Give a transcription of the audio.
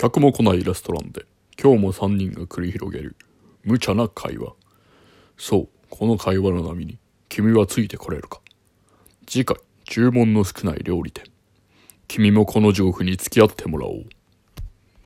客も来ないレストランで今日も3人が繰り広げる無茶な会話。そうこの会話の波に君はついてこれるか。次回注文の少ない料理店。君もこの情報に付き合ってもらおう。